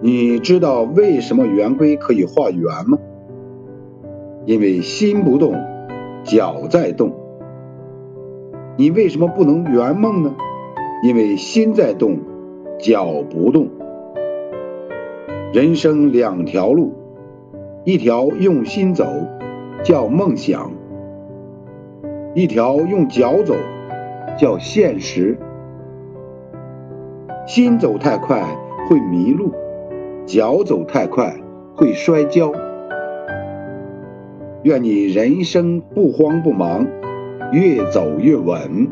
你知道为什么圆规可以画圆吗？因为心不动，脚在动。你为什么不能圆梦呢？因为心在动，脚不动。人生两条路，一条用心走，叫梦想；一条用脚走，叫现实。心走太快会迷路，脚走太快会摔跤。愿你人生不慌不忙，越走越稳。